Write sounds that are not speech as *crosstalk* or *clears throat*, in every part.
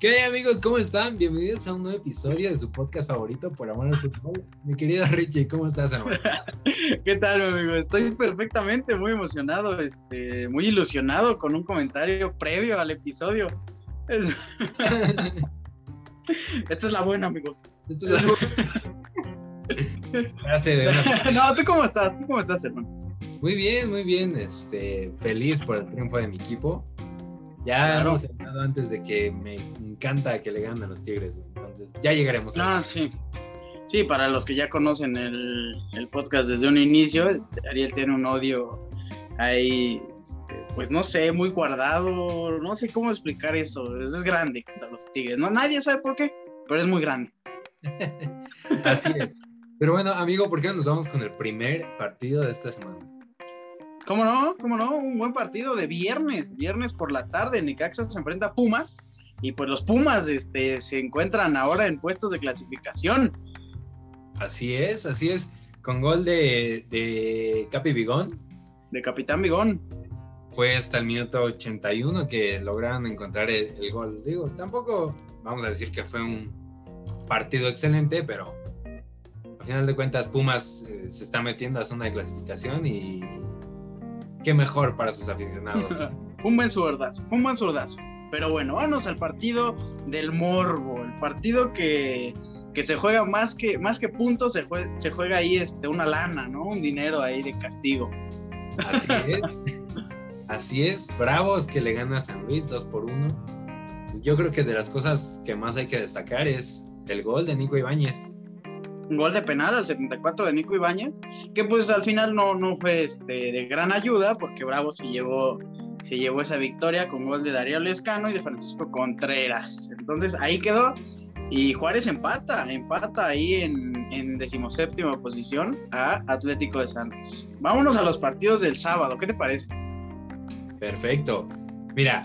¿Qué hay amigos? ¿Cómo están? Bienvenidos a un nuevo episodio de su podcast favorito por amor al fútbol. Mi querido Richie, ¿cómo estás, hermano? *laughs* ¿Qué tal, amigo? Estoy perfectamente muy emocionado, este, muy ilusionado con un comentario previo al episodio. Es... *laughs* Esta es la buena, amigos. Esta es la *laughs* buena. no, ¿tú cómo estás? ¿Tú cómo estás, hermano? Muy bien, muy bien. Este, feliz por el triunfo de mi equipo. Ya hemos hablado antes de que me encanta que le ganen a los Tigres, Entonces, ya llegaremos a ah, sí. Sí, para los que ya conocen el, podcast desde un inicio, este, Ariel tiene un odio ahí, este, pues no sé, muy guardado, no sé cómo explicar eso. Es, grande contra los Tigres. No, nadie sabe por qué, pero es muy grande. *laughs* Así es. Pero bueno, amigo, ¿por qué no nos vamos con el primer partido de esta semana? ¿Cómo no? ¿Cómo no? Un buen partido de viernes, viernes por la tarde. Necaxa se enfrenta a Pumas y pues los Pumas este, se encuentran ahora en puestos de clasificación. Así es, así es. Con gol de, de Capi Bigón. De Capitán Bigón. Fue hasta el minuto 81 que lograron encontrar el, gol. Digo, tampoco vamos a decir que fue un partido excelente, pero al final de cuentas Pumas eh, se está metiendo a zona de clasificación y qué mejor para sus aficionados. *laughs* un buen zurdazo, un buen zurdazo. Pero bueno, vamos al partido del morbo, el partido que, se juega más que, más que puntos, se juega, se juega ahí este, una lana, ¿no? Un dinero ahí de castigo. Así *laughs* es. Así es, bravos que le gana a San Luis 2 por 1. Yo creo que de las cosas que más hay que destacar es el gol de Nico Ibáñez un gol de penal al 74 de Nico Ibáñez, que pues al final no, no fue este, de gran ayuda, porque Bravo se llevó, se llevó esa victoria con gol de Darío Lescano y de Francisco Contreras. Entonces ahí quedó. Y Juárez empata, empata ahí en, en decimoséptima posición a Atlético de Santos. Vámonos a los partidos del sábado, ¿qué te parece? Perfecto. Mira,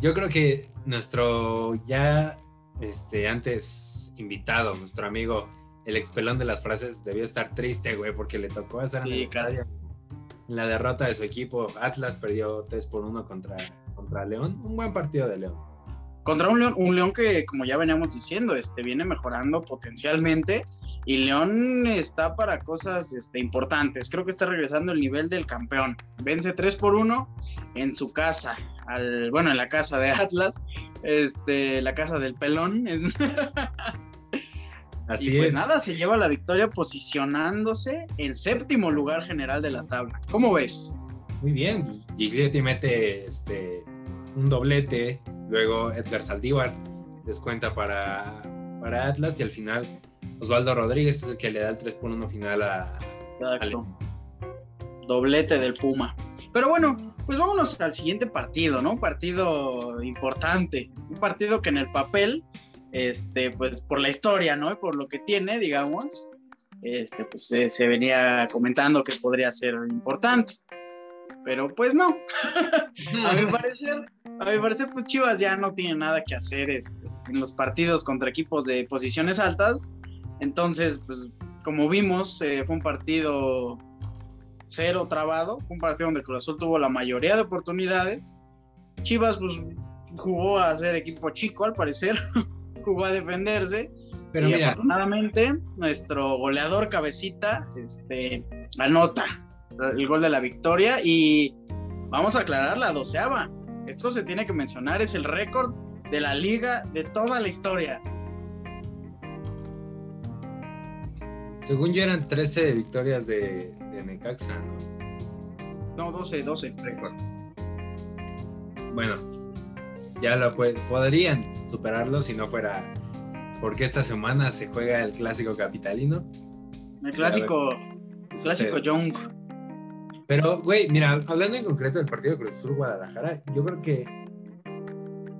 yo creo que nuestro ya este, antes invitado, nuestro amigo el expelón de las frases debió estar triste, güey, porque le tocó hacer en el estadio. La derrota de su equipo, Atlas perdió 3 por 1 contra, contra León. Un buen partido de León. Contra un León, un León que, como ya veníamos diciendo, este, viene mejorando potencialmente y León está para cosas este, importantes. Creo que está regresando el nivel del campeón. Vence 3 por 1 en su casa, al, bueno, en la casa de Atlas, este, la casa del pelón. *laughs* Así y pues nada, se lleva la victoria posicionándose en séptimo lugar general de la tabla. ¿Cómo ves? Muy bien, Giglietti mete este, un doblete, luego Edgar Saldívar descuenta para, para Atlas y al final Osvaldo Rodríguez es el que le da el 3 por 1 final a, Doblete del Puma. Pero bueno, pues vámonos al siguiente partido, ¿no? Un partido importante, un partido que en el papel este, pues por la historia, ¿no? Por lo que tiene, digamos, este, pues se, venía comentando que podría ser importante. Pero pues no. *laughs* a mi *laughs* parecer, a mi parecer, pues Chivas ya no tiene nada que hacer este, en los partidos contra equipos de posiciones altas. Entonces, pues como vimos, eh, fue un partido cero trabado, fue un partido donde Cruz Azul tuvo la mayoría de oportunidades. Chivas, pues jugó a ser equipo chico, al parecer. *laughs* jugó a defenderse. Pero y afortunadamente, nuestro goleador cabecita este, anota el gol de la victoria. Y vamos a aclarar la doceava. Esto se tiene que mencionar, es el récord de la liga de toda la historia. Según yo eran 13 victorias de, de Necaxa, ¿no? No, 12, 12 récord. Bueno, ya lo podrían superarlo si no fuera porque esta semana se juega el clásico capitalino. El clásico, el clásico Young. Pero, güey, mira, hablando en concreto del partido de Cruz Azul Guadalajara, yo creo que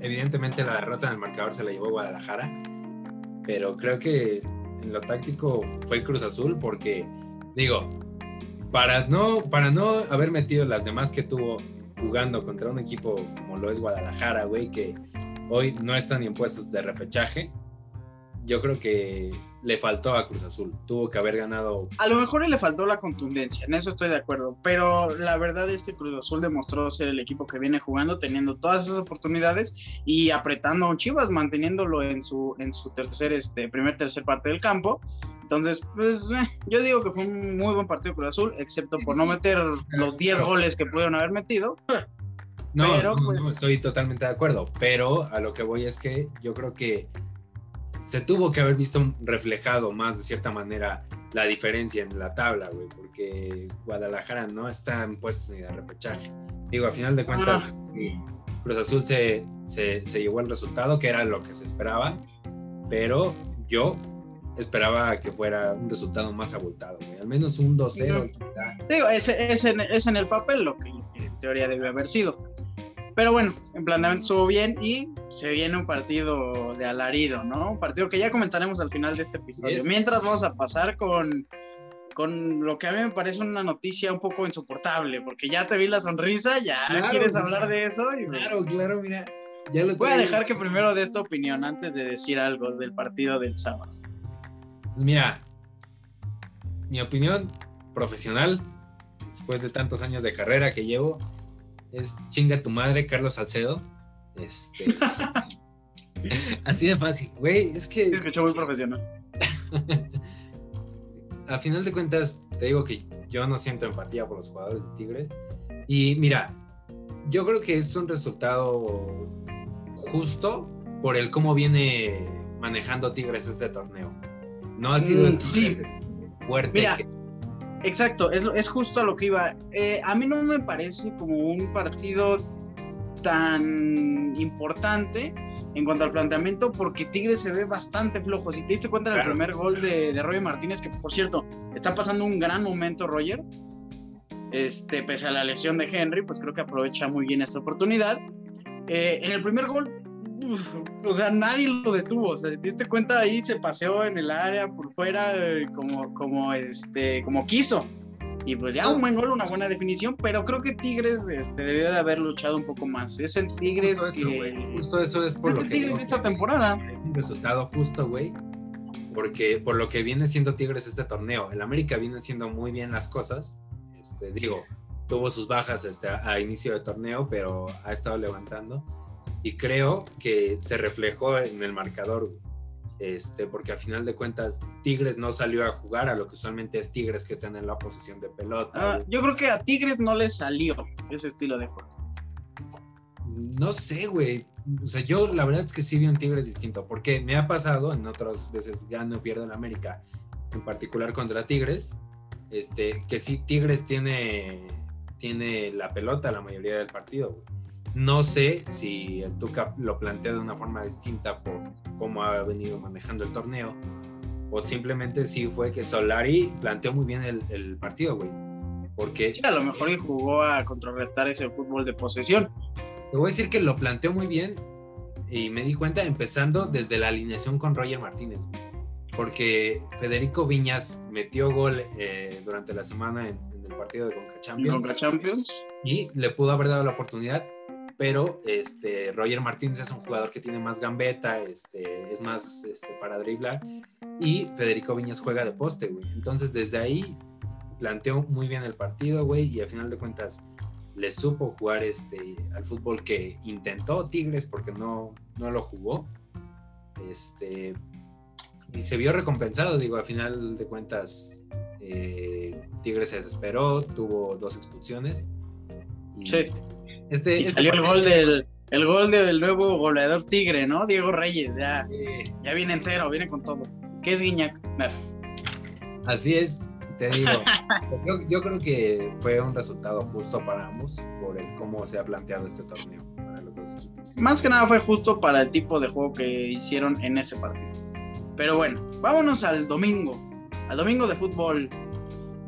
evidentemente la derrota en el marcador se la llevó Guadalajara, pero creo que en lo táctico fue Cruz Azul porque, digo, para no, para no haber metido las demás que tuvo jugando contra un equipo como lo es Guadalajara, güey, que hoy no están impuestos de repechaje. yo creo que le faltó a Cruz Azul. Tuvo que haber ganado. A lo mejor le faltó la contundencia, en eso estoy de acuerdo. Pero la verdad es que Cruz Azul demostró ser el equipo que viene jugando, teniendo todas esas oportunidades y apretando a un Chivas, manteniéndolo en su, en su tercer, este, primer, tercer parte del campo. Entonces, pues eh, yo digo que fue un muy buen partido Cruz Azul, excepto por no meter los 10 goles que pudieron haber metido. No, pero, no, pues, no, estoy totalmente de acuerdo, pero a lo que voy es que yo creo que se tuvo que haber visto reflejado más de cierta manera la diferencia en la tabla, güey, porque Guadalajara no está en puestos ni de repechaje. Digo, a final de cuentas, ah. Cruz Azul se, se, se, llevó el resultado, que era lo que se esperaba, pero yo esperaba que fuera un resultado más abultado, güey. Al menos un 2-0. Digo, es, es, en, es en el papel lo que, lo que en teoría debe haber sido. Pero bueno, en planteamiento estuvo bien y se viene un partido de alarido, ¿no? Un partido que ya comentaremos al final de este episodio. Mientras vamos a pasar con, con lo que a mí me parece una noticia un poco insoportable, porque ya te vi la sonrisa, ya quieres hablar de eso. Y pues claro, claro, mira. Ya lo voy a dejar que primero dé esta opinión antes de decir algo del partido del sábado. Mira, mi opinión profesional, después de tantos años de carrera que llevo, es chinga tu madre, Carlos Salcedo. Este. *laughs* así de fácil, güey. Es que. escuchó muy profesional. *laughs* a final de cuentas, te digo que yo no siento empatía por los jugadores de Tigres. Y mira, yo creo que es un resultado justo por el cómo viene manejando Tigres este torneo. No ha sido mm, sí. fuerte. Mira, Exacto, es, es justo a lo que iba. Eh, a mí no me parece como un partido tan importante en cuanto al planteamiento, porque Tigres se ve bastante flojo. Si te diste cuenta en el primer gol de, de, Roger Martínez, que por cierto, está pasando un gran momento Roger, este, pese a la lesión de Henry, pues creo que aprovecha muy bien esta oportunidad. Eh, en el primer gol o sea, nadie lo detuvo. O sea, te diste cuenta ahí se paseó en el área por fuera eh, como, como, este, como quiso. Y pues ya un buen gol, una buena definición, pero creo que Tigres este, debió de haber luchado un poco más. Es el Tigres justo que. Eso, justo eso es por es lo el que. Tigres de esta temporada. Es un resultado justo, güey. Porque por lo que viene siendo Tigres este torneo, el América viene haciendo muy bien las cosas. Este, digo, tuvo sus bajas este, a inicio de torneo, pero ha estado levantando y creo que se reflejó en el marcador, este, porque a final de cuentas Tigres no salió a jugar a lo que usualmente es Tigres que están en la posición de pelota. Ah, yo creo que a Tigres no le salió ese estilo de juego. No sé, güey. O sea, yo la verdad es que sí vi un Tigres distinto, porque me ha pasado en otras veces, gano o pierdo en América, en particular contra Tigres, este, que sí Tigres tiene, tiene la pelota la mayoría del partido, güey no sé si el Tuca lo plantea de una forma distinta por cómo ha venido manejando el torneo o simplemente si fue que Solari planteó muy bien el, partido, güey. Porque... Sí, a lo mejor jugó a contrarrestar ese fútbol de posesión. Te voy a decir que lo planteó muy bien y me di cuenta empezando desde la alineación con Roger Martínez. Porque Federico Viñas metió gol eh, durante la semana en, el partido de Conca Champions. Conca Champions. Y le pudo haber dado la oportunidad pero este, Roger Martínez es un jugador que tiene más gambeta, este, es más este, para driblar, y Federico Viñas juega de poste, güey. Entonces, desde ahí planteó muy bien el partido, güey, y al final de cuentas le supo jugar este, al fútbol que intentó Tigres porque no, no lo jugó. Este, y se vio recompensado, digo, al final de cuentas eh, Tigres se desesperó, tuvo dos expulsiones. sí este, este, salió el gol del el gol del nuevo goleador Tigre, ¿no? Diego Reyes, ya, ya viene entero, viene con todo. ¿Qué es Guiñac? Así es, te digo. *laughs* yo, creo que fue un resultado justo para ambos por el cómo se ha planteado este torneo para los dos equipos. Más que nada fue justo para el tipo de juego que hicieron en ese partido. Pero bueno, vámonos al domingo, al domingo de fútbol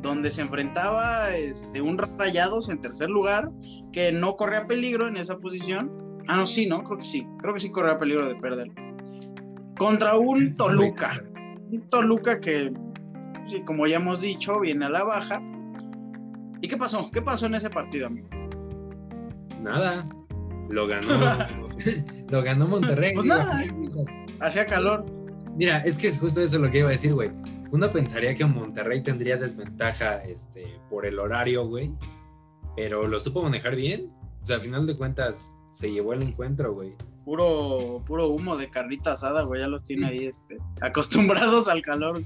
donde se enfrentaba este, un Rayados en tercer lugar, que no corría peligro en esa posición. Ah, no, sí, ¿no? Creo que sí. Creo que sí corría peligro de perder. Contra un Toluca. Un Toluca que, sí, como ya hemos dicho, viene a la baja. ¿Y qué pasó? ¿Qué pasó en ese partido, amigo? Nada. Lo ganó. *laughs* lo ganó Monterrey. Pues nada. Hacía calor. Mira, es que es justo eso lo que iba a decir, güey. Uno pensaría que Monterrey tendría desventaja este, por el horario, güey. Pero lo supo manejar bien. O sea, al final de cuentas, se llevó el encuentro, güey. Puro, puro humo de carnita asada, güey. Ya los tiene ahí este, acostumbrados al calor.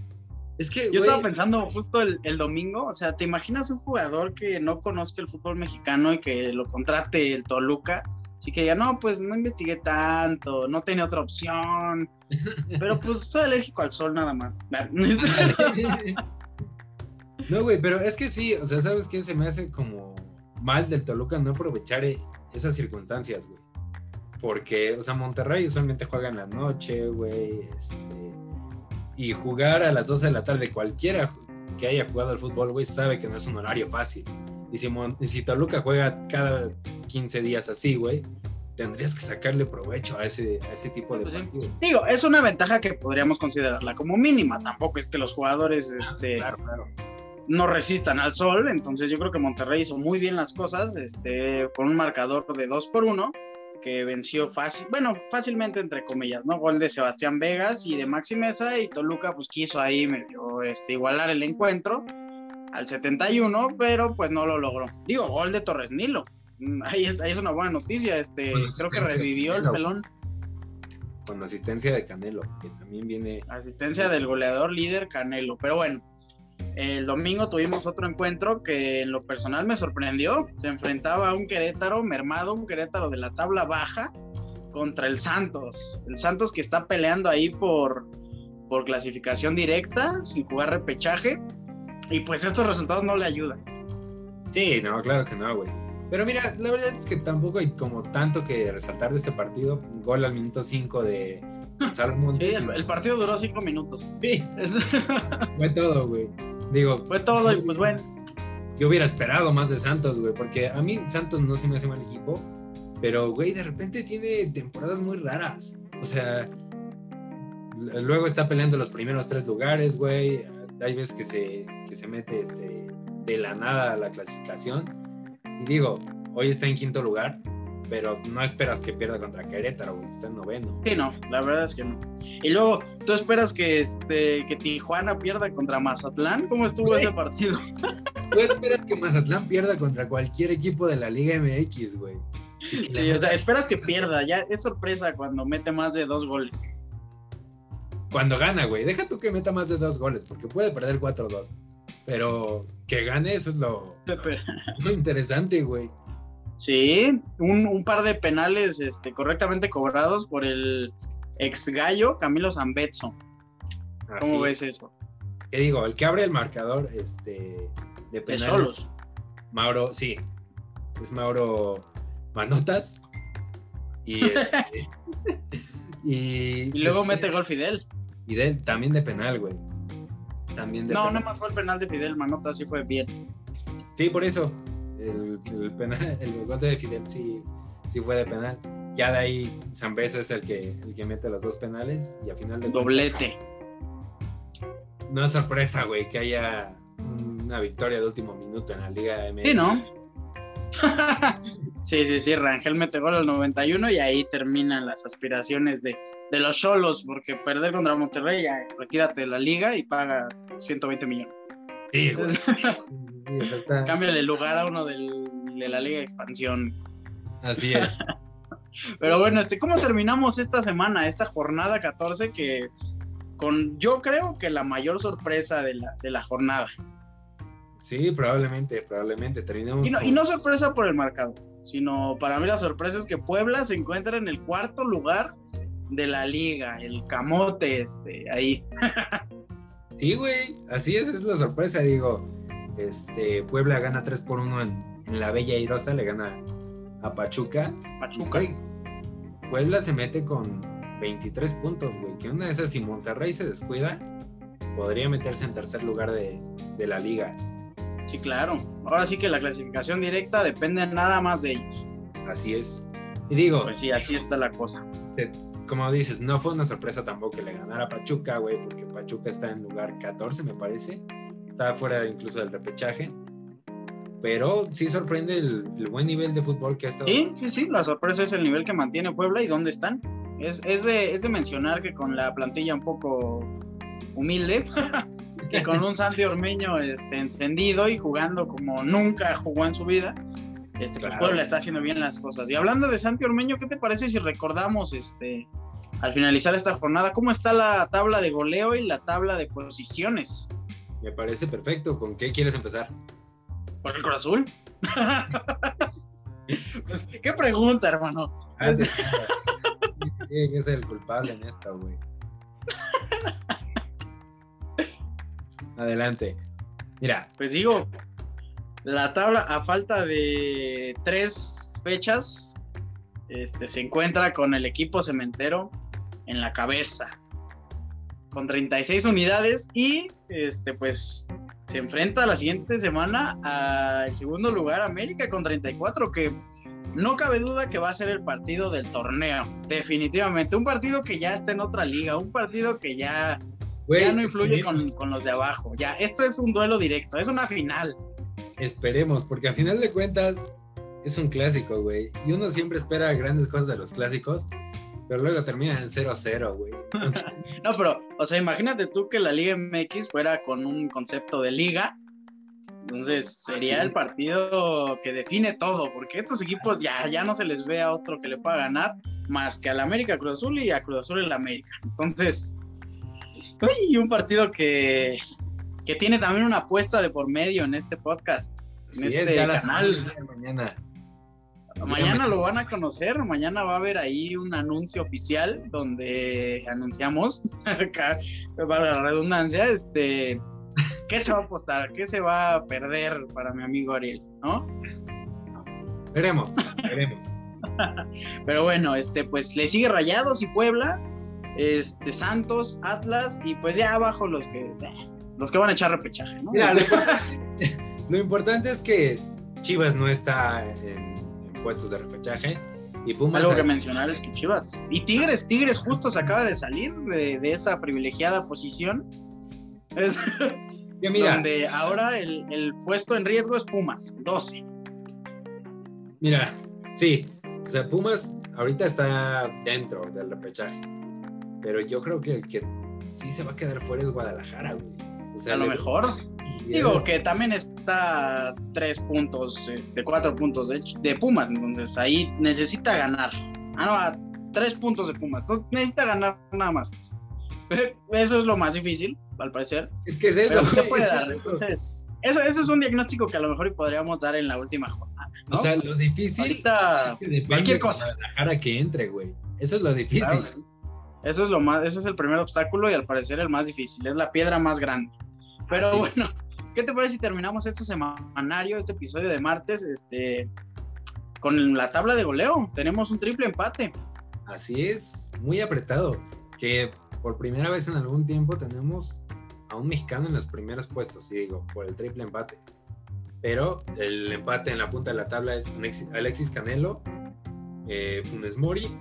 Es que, Yo estaba pensando justo el, el, domingo, o sea, ¿te imaginas un jugador que no conozca el fútbol mexicano y que lo contrate el Toluca? Así que ya no, pues no investigué tanto, no tenía otra opción, *laughs* pero pues soy alérgico al sol nada más. *laughs* no, güey, pero es que sí, o sea, ¿sabes qué? Se me hace como mal del Toluca no aprovechar esas circunstancias, güey. Porque, o sea, Monterrey usualmente juega en la noche, güey, este y jugar a las 12 de la tarde, cualquiera que haya jugado al fútbol, güey, sabe que no es un horario fácil. Y si, si Toluca juega cada 15 días así, güey, tendrías que sacarle provecho a ese, a ese tipo de pues partido. Digo, es una ventaja que podríamos considerarla como mínima. Tampoco es que los jugadores ah, este, no resistan al sol. Entonces yo creo que Monterrey hizo muy bien las cosas este, con un marcador de 2 por 1 que venció fácil, bueno, fácilmente entre comillas, ¿no? Gol de Sebastián Vegas y de Maxi Mesa y Toluca pues quiso ahí medio este, igualar el encuentro al 71, pero pues no lo logró. Digo, gol de Torres Nilo. Mm, ahí es, ahí es una buena noticia, este, creo que revivió el pelón. Con asistencia de Canelo, que también viene... Asistencia del goleador líder Canelo, pero bueno, el domingo tuvimos otro encuentro que en lo personal me sorprendió. Se enfrentaba a un Querétaro mermado, un Querétaro de la tabla baja contra el Santos. El Santos que está peleando ahí por, por clasificación directa, sin jugar repechaje. Y pues estos resultados no le ayudan. Sí, no, claro que no, güey. Pero mira, la verdad es que tampoco hay como tanto que resaltar de este partido. Gol al minuto 5 de Salmón. Sí, el, partido duró 5 minutos. Sí. *laughs* Fue todo, güey. Digo, fue todo y pues bueno. Yo hubiera esperado más de Santos, güey, porque a mí Santos no se me hace mal equipo, pero, güey, de repente tiene temporadas muy raras. O sea, luego está peleando los primeros tres lugares, güey. Hay veces que se, que se mete este, de la nada a la clasificación. Y digo, hoy está en quinto lugar, pero no esperas que pierda contra Querétaro, güey, está en noveno. Sí, no, la verdad es que no. Y luego, ¿tú esperas que, este, que Tijuana pierda contra Mazatlán? ¿Cómo estuvo ese partido? *laughs* ¿Tú esperas que Mazatlán pierda contra cualquier equipo de la Liga MX, güey? Sí, o sea, esperas que pierda, ya es sorpresa cuando mete más de dos goles. Cuando gana, güey, deja tú que meta más de dos goles, porque puede perder 4-2. Pero que gane, eso es lo, lo interesante, güey. Sí, un, par de penales este, correctamente cobrados por el ex gallo Camilo Zambetso. ¿Cómo ves eso? ¿Qué digo? El que abre el marcador este, de penales. Mauro, sí. Es Mauro Manotas. Y, este, *laughs* y, luego mete gol Fidel. Fidel, también de penal, güey. También de no, no más fue el penal de Fidel, Manotas sí fue bien. Sí, por eso el, el, penal, *laughs* el gol de Fidel sí, sí fue de penal. Ya de ahí Zambesa es el que, el que mete los dos penales y al final de Doblete. No es sorpresa, güey, que haya una victoria de último minuto en la Liga MX. Sí, ¿no? *laughs* sí, sí, sí, Rangel mete gol al 91 y ahí terminan las aspiraciones de, de los solos, porque perder contra Monterrey, ya retírate de la liga y paga 120 millones. Sí, güey. *laughs* Cámbiale el lugar a uno del, de la Liga de Expansión. Así *laughs* es. Pero bueno, este, ¿cómo terminamos esta semana, esta jornada 14 que con yo creo que la mayor sorpresa de la, de la jornada? Sí, probablemente, probablemente terminemos. Y no, y no sorpresa por el marcado, sino para mí la sorpresa es que Puebla se encuentra en el cuarto lugar de la liga, el camote este, ahí. *laughs* sí, güey, así es, es la sorpresa, digo este, Puebla gana 3 por 1 en, la Bella Irosa, le gana a Pachuca. Pachuca. Puebla se mete con 23 puntos, güey. Que una de esas, si Monterrey se descuida, podría meterse en tercer lugar de, la liga. Sí, claro. Ahora sí que la clasificación directa depende nada más de ellos. Así es. Y digo. Pues sí, así está la cosa. como dices, no fue una sorpresa tampoco que le ganara a Pachuca, güey, porque Pachuca está en lugar 14, me parece está fuera incluso del repechaje. Pero sí sorprende el, buen nivel de fútbol que ha estado. Sí, sí, sí, la sorpresa es el nivel que mantiene Puebla y dónde están. Es, de, es de mencionar que con la plantilla un poco humilde, *laughs* que con un Santi Ormeño este, encendido y jugando como nunca jugó en su vida, este, pues Puebla está haciendo bien las cosas. Y hablando de Santi Ormeño, ¿qué te parece si recordamos este, al finalizar esta jornada cómo está la tabla de goleo y la tabla de posiciones? Me parece perfecto. ¿Con qué quieres empezar? ¿Por el Cruz Azul? *laughs* pues, ¿Qué pregunta, hermano? Ah, sí, es el culpable en esta, güey. Adelante. Mira. Pues digo, la tabla a falta de tres fechas este, se encuentra con el equipo cementero en la cabeza con 36 unidades y este pues se enfrenta la siguiente semana al segundo lugar América con 34 que no cabe duda que va a ser el partido del torneo definitivamente un partido que ya está en otra liga un partido que ya ya no influye con, los de abajo. Ya, esto es un duelo directo, es una final. Esperemos, porque a final de cuentas es un clásico, güey. Y uno siempre espera grandes cosas de los clásicos, pero luego termina en 0-0, güey. *laughs* no, pero, o sea, imagínate tú que la Liga MX fuera con un concepto de liga. Entonces sería el partido que define todo, porque estos equipos ya, ya no se les ve a otro que le pueda ganar más que al América Cruz Azul y a Cruz Azul el América. Entonces, y un partido que, que tiene también una apuesta de por medio en este podcast, en este canal. Mañana. Mañana lo van a conocer, mañana va a haber ahí un anuncio oficial donde anunciamos, *laughs* para la redundancia, este, qué se va a apostar, qué se va a perder para mi amigo Ariel, ¿no? Veremos, veremos. Pero bueno, este, pues le sigue Rayados y Puebla, este, Santos, Atlas y pues ya abajo los que, los que van a echar repechaje, ¿no? *laughs* *laughs* lo, importante, es que Chivas no está en, puestos de repechaje. Y Pumas. Algo que mencionar es que Chivas. Y Tigres, Tigres justo se acaba de salir de, esa privilegiada posición. Es, *laughs* mira, donde ahora el, el, puesto en riesgo es Pumas, 12. Mira, sí. O sea, Pumas ahorita está dentro del repechaje pero yo creo que el que sí se va a quedar fuera es Guadalajara, güey. O sea, a lo mejor. Digo que también está tres puntos, este, cuatro puntos de, de, Pumas, entonces ahí necesita ganar. Ah, no, a tres puntos de Pumas, entonces necesita ganar nada más. *laughs* Eso es lo más difícil, al parecer. Es que es eso. se puede dar. Entonces, eso, ese es un diagnóstico que a lo mejor podríamos dar en la última jornada. O sea, lo difícil. Ahorita, cualquier cosa. Guadalajara que entre, güey. Eso es lo difícil. Eso es lo más, ese es el primer obstáculo y al parecer el más difícil, es la piedra más grande. Pero bueno, ¿qué te parece si terminamos este semanario, este episodio de martes, este, con la tabla de goleo? Tenemos un triple empate. Así es, muy apretado, que por primera vez en algún tiempo tenemos a un mexicano en los primeros puestos, y digo, por el triple empate. Pero el empate en la punta de la tabla es Alexis Canelo, eh, Funes Mori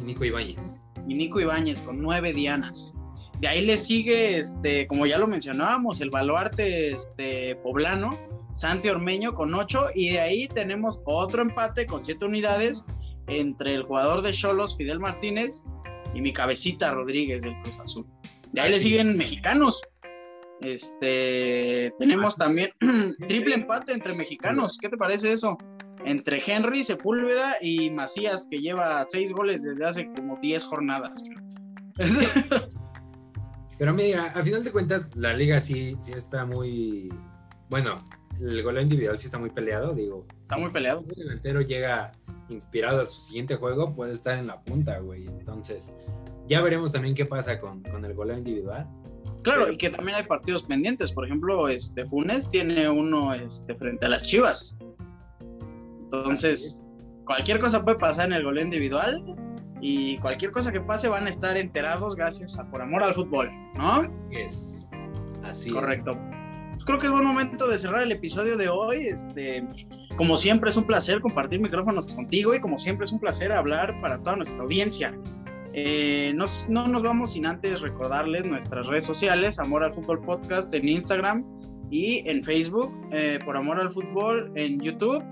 y Nico Ibáñez y Nico Ibáñez con nueve dianas. De ahí le sigue, este, como ya lo mencionábamos, el baluarte este, poblano, Santi Ormeño con ocho, y de ahí tenemos otro empate con siete unidades entre el jugador de Cholos, Fidel Martínez, y mi cabecita Rodríguez del Cruz Azul. De ahí le siguen mexicanos. Este, tenemos también *clears throat* triple empate entre mexicanos. ¿Qué te parece eso? Entre Henry, Sepúlveda y Macías, que lleva seis goles desde hace como diez jornadas. *laughs* Pero mira, a final de cuentas, la liga sí, sí está muy. Bueno, el gol individual sí está muy peleado, digo. Está muy peleado. Si el delantero llega inspirado a su siguiente juego, puede estar en la punta, güey. Entonces, ya veremos también qué pasa con, con el gol individual. Claro, y que también hay partidos pendientes. Por ejemplo, este Funes tiene uno este, frente a las Chivas. Entonces, cualquier cosa puede pasar en el gol individual y cualquier cosa que pase van a estar enterados gracias a Por Amor al Fútbol, ¿no? Es así. Correcto. Pues creo que es buen momento de cerrar el episodio de hoy. Este, como siempre es un placer compartir micrófonos contigo y como siempre es un placer hablar para toda nuestra audiencia. Eh, no nos vamos sin antes recordarles nuestras redes sociales, Amor al Fútbol Podcast en Instagram y en Facebook, eh, por Amor al Fútbol en YouTube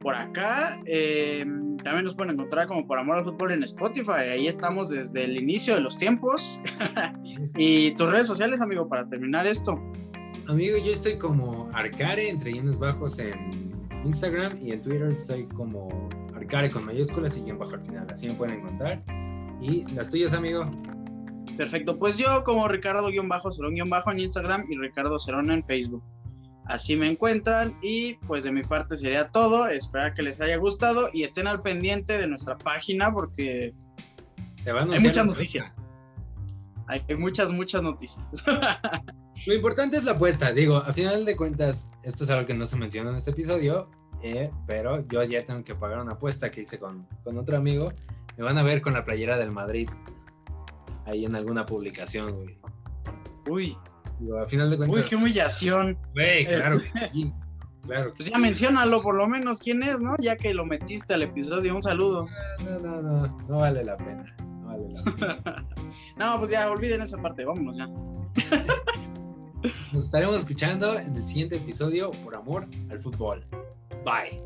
por acá. Eh, también nos pueden encontrar como por amor al fútbol en Spotify. Ahí estamos desde el inicio de los tiempos. *laughs* y tus redes sociales, amigo, para terminar esto. Amigo, yo estoy como Arcare, entre llenos bajos en Instagram y en Twitter estoy como Arcare con mayúsculas y guion bajo al final. Así me pueden encontrar. ¿Y las tuyas, amigo? Perfecto, pues yo como Ricardo-Cerón-Bajo en Instagram y Ricardo Cerón en Facebook. Así me encuentran y pues de mi parte sería todo. Espero que les haya gustado y estén al pendiente de nuestra página porque Se van a hay muchas noticias. Hay muchas, muchas noticias. *laughs* Lo importante es la apuesta. Digo, a final de cuentas, esto es algo que no se menciona en este episodio, eh, pero yo ya tengo que pagar una apuesta que hice con, con otro amigo. Me van a ver con la playera del Madrid ahí en alguna publicación, güey. Uy, Digo, a final de cuentas. uy, qué humillación. Güey, claro Este- que sí. Claro Pues sí. ya menciónalo por lo menos quién es, ¿no? Ya que lo metiste al episodio, un saludo. No, no, no, no vale la pena. No vale la pena. *laughs* No, pues ya olviden esa parte, vámonos ya. Nos estaremos escuchando en el siguiente episodio por amor al fútbol. Bye.